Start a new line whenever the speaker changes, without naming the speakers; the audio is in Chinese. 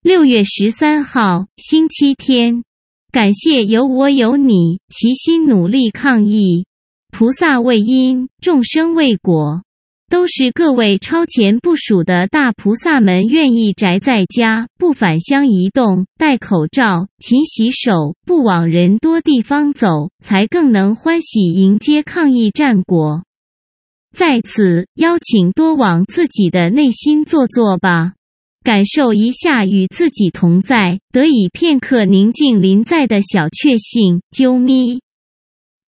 六月十三号，星期天。感谢有我有你，齐心努力抗疫。菩萨为因，众生为果，都是各位超前部署的大菩萨们愿意宅在家，不返乡移动，戴口罩，勤洗手，不往人多地方走，才更能欢喜迎接抗疫战果。在此，邀请多往自己的内心坐坐吧。感受一下与自己同在，得以片刻宁静临在的小确幸，啾咪。